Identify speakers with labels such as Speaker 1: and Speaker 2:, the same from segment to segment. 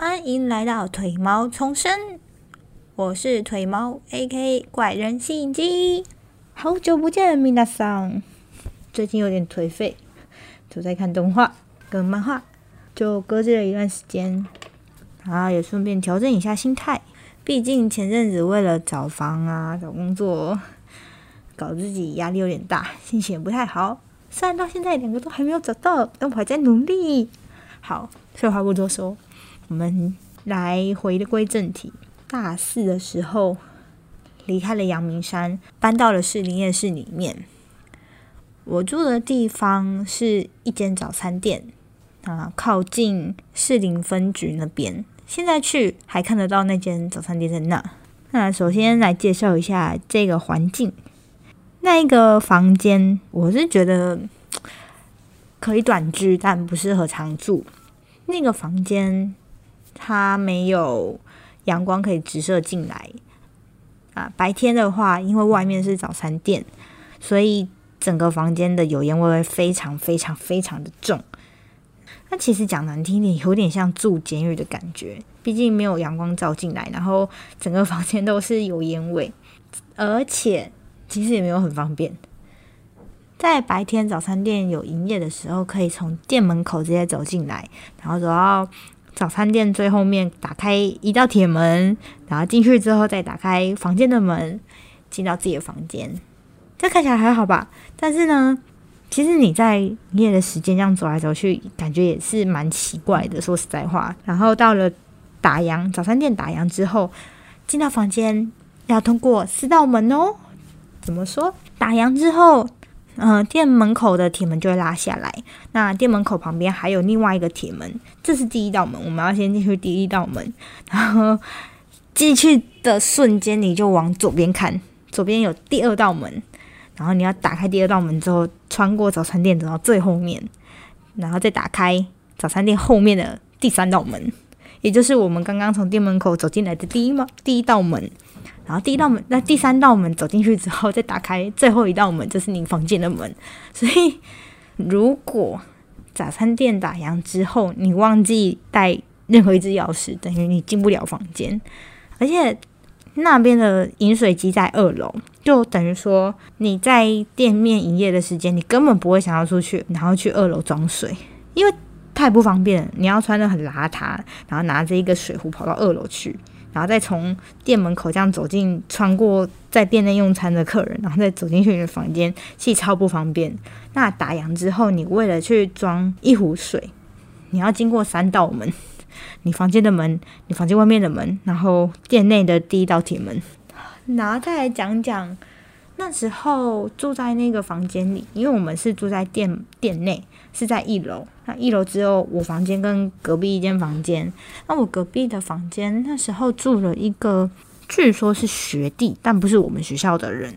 Speaker 1: 欢迎来到腿毛重生，我是腿毛 A.K. 怪人吸引机。好久不见，米娜桑。最近有点颓废，都在看动画跟漫画，就搁置了一段时间，然后也顺便调整一下心态。毕竟前阵子为了找房啊、找工作，搞自己压力有点大，心情也不太好。虽然到现在两个都还没有找到，但我还在努力。好，废话不多说。我们来回归正题。大四的时候离开了阳明山，搬到了士林夜市里面。我住的地方是一间早餐店，啊，靠近士林分局那边。现在去还看得到那间早餐店在那。那首先来介绍一下这个环境。那一个房间，我是觉得可以短居，但不适合常住。那个房间。它没有阳光可以直射进来啊！白天的话，因为外面是早餐店，所以整个房间的油烟味会非常非常非常的重。那其实讲难听点，有点像住监狱的感觉。毕竟没有阳光照进来，然后整个房间都是油烟味，而且其实也没有很方便。在白天早餐店有营业的时候，可以从店门口直接走进来，然后走到。早餐店最后面打开一道铁门，然后进去之后再打开房间的门，进到自己的房间。这看起来还好吧？但是呢，其实你在营业的时间这样走来走去，感觉也是蛮奇怪的。说实在话，然后到了打烊，早餐店打烊之后，进到房间要通过四道门哦。怎么说？打烊之后。嗯，店门口的铁门就会拉下来。那店门口旁边还有另外一个铁门，这是第一道门，我们要先进去第一道门。然后进去的瞬间，你就往左边看，左边有第二道门。然后你要打开第二道门之后，穿过早餐店走到最后面，然后再打开早餐店后面的第三道门，也就是我们刚刚从店门口走进来的第一门第一道门。然后第一道门，那第三道门走进去之后，再打开最后一道门，就是你房间的门。所以，如果早餐店打烊之后，你忘记带任何一只钥匙，等于你进不了房间。而且那边的饮水机在二楼，就等于说你在店面营业的时间，你根本不会想要出去，然后去二楼装水，因为太不方便。你要穿的很邋遢，然后拿着一个水壶跑到二楼去。然后再从店门口这样走进，穿过在店内用餐的客人，然后再走进去你的房间，其实超不方便。那打烊之后，你为了去装一壶水，你要经过三道门：你房间的门、你房间外面的门，然后店内的第一道铁门。然后再来讲讲。那时候住在那个房间里，因为我们是住在店店内，是在一楼。那一楼只有我房间跟隔壁一间房间。那我隔壁的房间那时候住了一个，据说是学弟，但不是我们学校的人。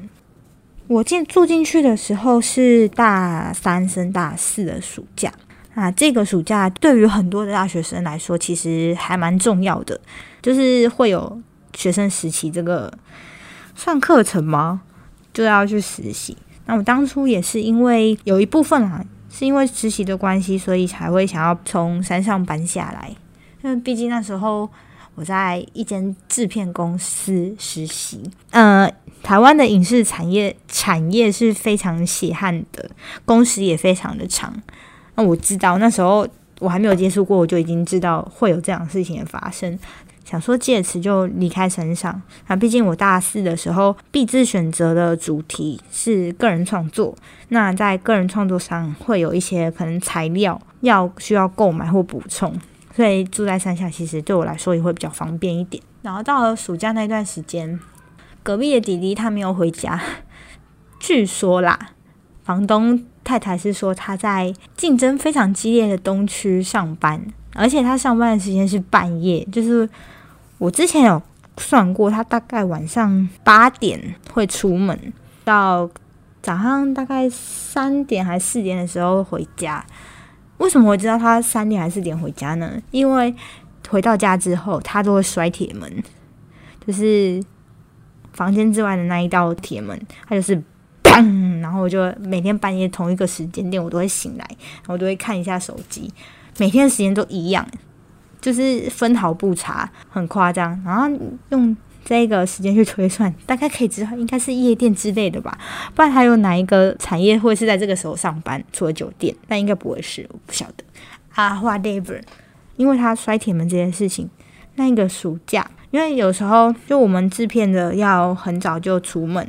Speaker 1: 我进住进去的时候是大三升大四的暑假。啊，这个暑假对于很多的大学生来说，其实还蛮重要的，就是会有学生时期这个算课程吗？就要去实习。那我当初也是因为有一部分啊，是因为实习的关系，所以才会想要从山上搬下来。因为毕竟那时候我在一间制片公司实习，呃，台湾的影视产业产业是非常血汗的，工时也非常的长。那我知道那时候我还没有接触过，我就已经知道会有这样的事情的发生。想说借此就离开山上啊，毕竟我大四的时候必自选择的主题是个人创作，那在个人创作上会有一些可能材料要需要购买或补充，所以住在山下其实对我来说也会比较方便一点。然后到了暑假那段时间，隔壁的弟弟他没有回家，据说啦，房东太太是说他在竞争非常激烈的东区上班。而且他上班的时间是半夜，就是我之前有算过，他大概晚上八点会出门，到早上大概三点还四点的时候回家。为什么我知道他三点还四点回家呢？因为回到家之后，他都会摔铁门，就是房间之外的那一道铁门，他就是砰，然后我就每天半夜同一个时间点，我都会醒来，我都会看一下手机。每天的时间都一样，就是分毫不差，很夸张。然后用这个时间去推算，大概可以知道应该是夜店之类的吧，不然还有哪一个产业会是在这个时候上班？除了酒店，但应该不会是，我不晓得。啊，whatever，因为他摔铁门这件事情，那一个暑假，因为有时候就我们制片的要很早就出门。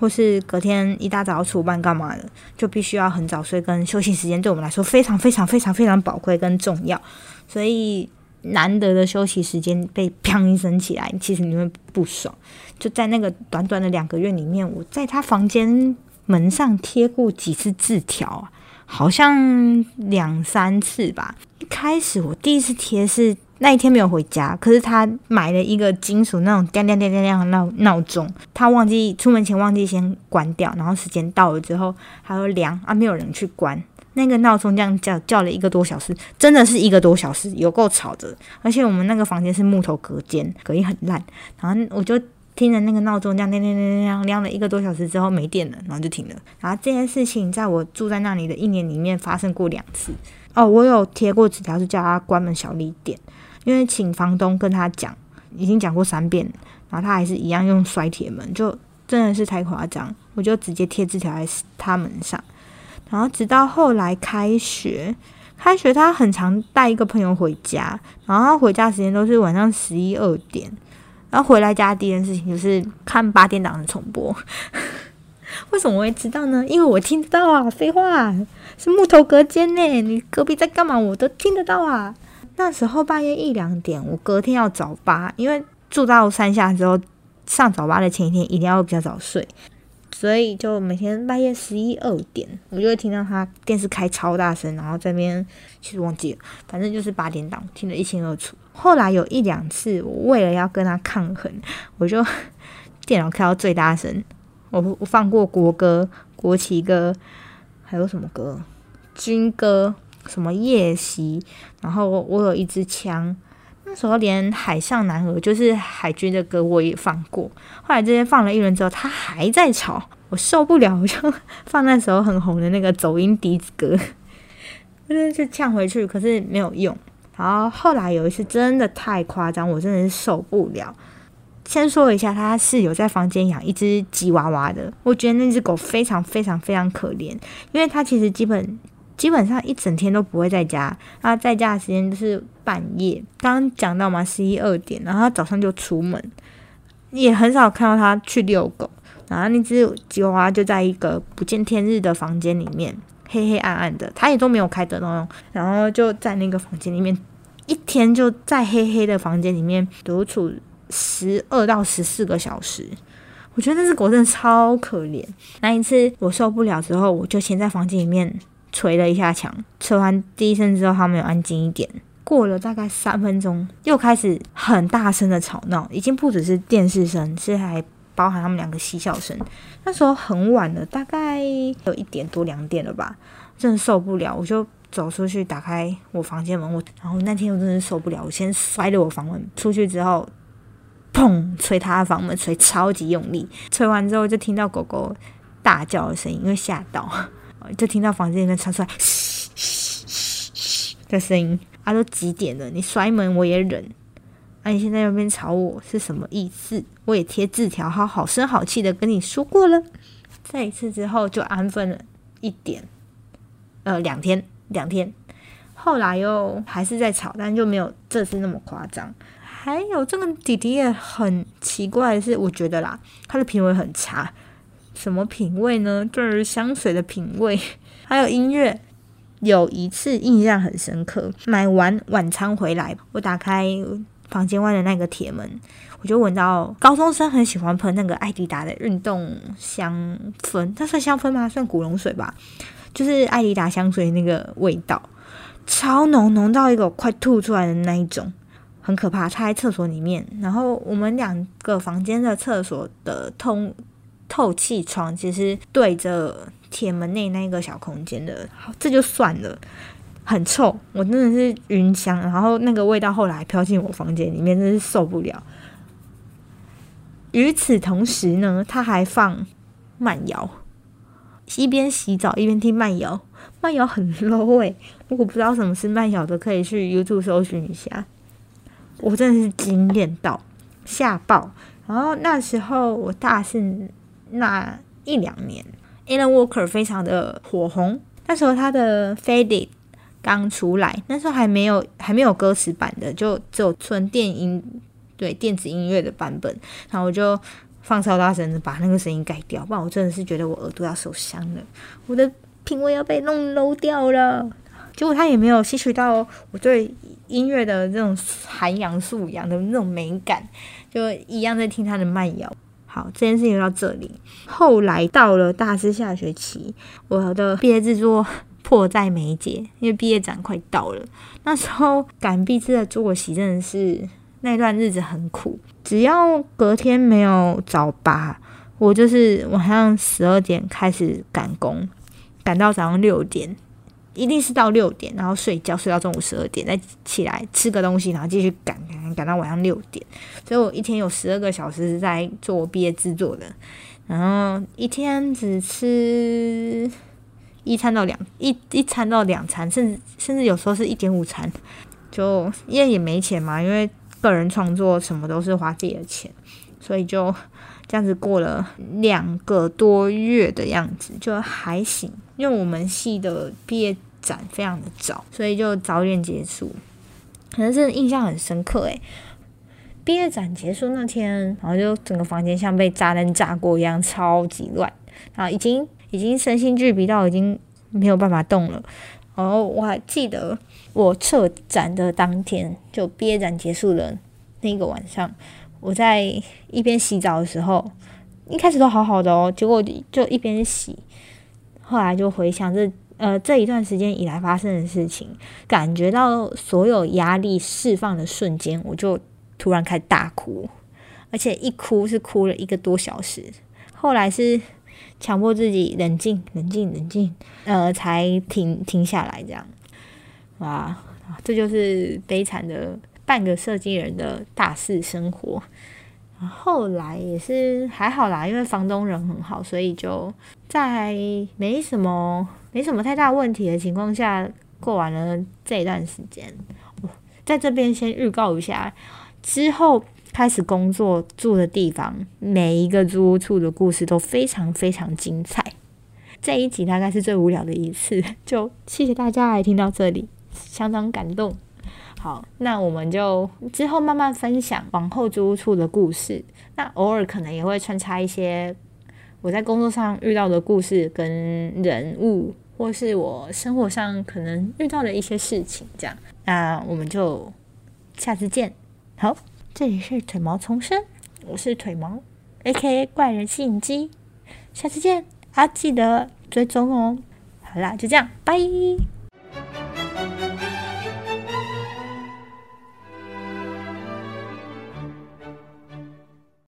Speaker 1: 或是隔天一大早出班干嘛的，就必须要很早睡，跟休息时间对我们来说非常非常非常非常宝贵跟重要，所以难得的休息时间被砰一声起来，其实你会不爽。就在那个短短的两个月里面，我在他房间门上贴过几次字条啊，好像两三次吧。一开始我第一次贴是。那一天没有回家，可是他买了一个金属那种叮叮叮叮叮的闹闹钟，他忘记出门前忘记先关掉，然后时间到了之后，他说凉啊，没有人去关那个闹钟，这样叫叫了一个多小时，真的是一个多小时，有够吵的。而且我们那个房间是木头隔间，隔音很烂，然后我就听着那个闹钟这样叮叮叮叮叮亮了一个多小时之后没电了，然后就停了。然后这件事情在我住在那里的一年里面发生过两次。哦，我有贴过纸条，是叫他关门小力点。因为请房东跟他讲，已经讲过三遍，然后他还是一样用摔铁门，就真的是太夸张。我就直接贴纸条在他门上，然后直到后来开学，开学他很常带一个朋友回家，然后他回家时间都是晚上十一二点，然后回来家第一件事情就是看八点档的重播。为什么我会知道呢？因为我听得到啊，废话，是木头隔间呢，你隔壁在干嘛我都听得到啊。那时候半夜一两点，我隔天要早八，因为住到山下之后，上早八的前一天一定要比较早睡，所以就每天半夜十一二点，我就会听到他电视开超大声，然后这边其实忘记了，反正就是八点档，听得一清二楚。后来有一两次，我为了要跟他抗衡，我就电脑开到最大声，我我放过国歌、国旗歌，还有什么歌？军歌。什么夜袭？然后我有一支枪，时候连海上男儿就是海军的歌我也放过。后来这些放了一轮之后，他还在吵，我受不了，我就放那时候很红的那个走音笛子歌，就是去呛回去，可是没有用。然后后来有一次真的太夸张，我真的是受不了。先说一下，他是有在房间养一只吉娃娃的，我觉得那只狗非常非常非常可怜，因为它其实基本。基本上一整天都不会在家，他在家的时间就是半夜。刚讲到嘛，十一二点，然后他早上就出门，也很少看到他去遛狗。然后那只吉娃娃就在一个不见天日的房间里面，黑黑暗暗的，他也都没有开灯哦。然后就在那个房间里面，一天就在黑黑的房间里面独处十二到十四个小时。我觉得那只狗真的超可怜。那一次我受不了之后，我就先在房间里面。捶了一下墙，捶完第一声之后，他们有安静一点。过了大概三分钟，又开始很大声的吵闹，已经不只是电视声，是还包含他们两个嬉笑声。那时候很晚了，大概有一点多两点了吧，真的受不了，我就走出去打开我房间门。我然后那天我真的受不了，我先摔了我房门，出去之后，砰，捶他的房门，捶超级用力。捶完之后，就听到狗狗大叫的声音，因为吓到。就听到房间里面传出来嘘嘘嘘的声音，啊，都几点了？你摔门我也忍，啊，你现在那边吵我是什么意思？我也贴字条，好好声好气的跟你说过了。再一次之后就安分了一点，呃，两天两天，后来又还是在吵，但就没有这次那么夸张。还有这个弟弟也很奇怪是，我觉得啦，他的品味很差。什么品味呢？就是香水的品味，还有音乐。有一次印象很深刻，买完晚餐回来，我打开房间外的那个铁门，我就闻到高中生很喜欢喷那个艾迪达的运动香氛，它算香氛吗？算古龙水吧，就是艾迪达香水那个味道，超浓，浓到一个快吐出来的那一种，很可怕。他在厕所里面，然后我们两个房间的厕所的通。透气窗其实对着铁门内那个小空间的，这就算了，很臭，我真的是晕香，然后那个味道后来飘进我房间里面，真是受不了。与此同时呢，他还放慢摇，一边洗澡一边听慢摇，慢摇很 low 哎，如果不知道什么是慢摇的，可以去 YouTube 搜寻一下。我真的是惊艳到吓爆。然后那时候我大四那一两年，Alan Walker 非常的火红。那时候他的《Faded》刚出来，那时候还没有还没有歌词版的，就只有纯电音对电子音乐的版本。然后我就放超大声的把那个声音改掉，不然我真的是觉得我耳朵要受伤了，我的品味要被弄 low 掉了。结果他也没有吸取到我对音乐的这种涵养素养的那种美感，就一样在听他的慢摇。好，这件事情到这里。后来到了大四下学期，我的毕业制作 迫在眉睫，因为毕业展快到了。那时候赶毕制的作息真的是那段日子很苦，只要隔天没有早八，我就是晚上十二点开始赶工，赶到早上六点。一定是到六点，然后睡觉睡到中午十二点，再起来吃个东西，然后继续赶赶赶到晚上六点。所以我一天有十二个小时是在做毕业制作的，然后一天只吃一餐到两一一餐到两餐，甚至甚至有时候是一点五餐。就因为也没钱嘛，因为个人创作什么都是花自己的钱，所以就这样子过了两个多月的样子，就还行。因为我们系的毕业。展非常的早，所以就早点结束，可能是印象很深刻诶。毕业展结束那天，然后就整个房间像被炸弹炸过一样，超级乱，然后已经已经身心俱疲到已经没有办法动了。然后我还记得我撤展的当天，就毕业展结束的那个晚上，我在一边洗澡的时候，一开始都好好的哦，结果就一边洗，后来就回想这。呃，这一段时间以来发生的事情，感觉到所有压力释放的瞬间，我就突然开始大哭，而且一哭是哭了一个多小时。后来是强迫自己冷静、冷静、冷静，呃，才停停下来。这样，哇，这就是悲惨的半个设计人的大四生活。后来也是还好啦，因为房东人很好，所以就在没什么。没什么太大问题的情况下，过完了这一段时间，在这边先预告一下，之后开始工作住的地方，每一个租屋处的故事都非常非常精彩。这一集大概是最无聊的一次，就谢谢大家来听到这里，相当感动。好，那我们就之后慢慢分享往后租屋处的故事，那偶尔可能也会穿插一些。我在工作上遇到的故事跟人物，或是我生活上可能遇到的一些事情，这样，那我们就下次见。好，这里是腿毛重生，我是腿毛，A.K.A 怪人吸引机，下次见，啊，记得追踪哦。好啦，就这样，拜。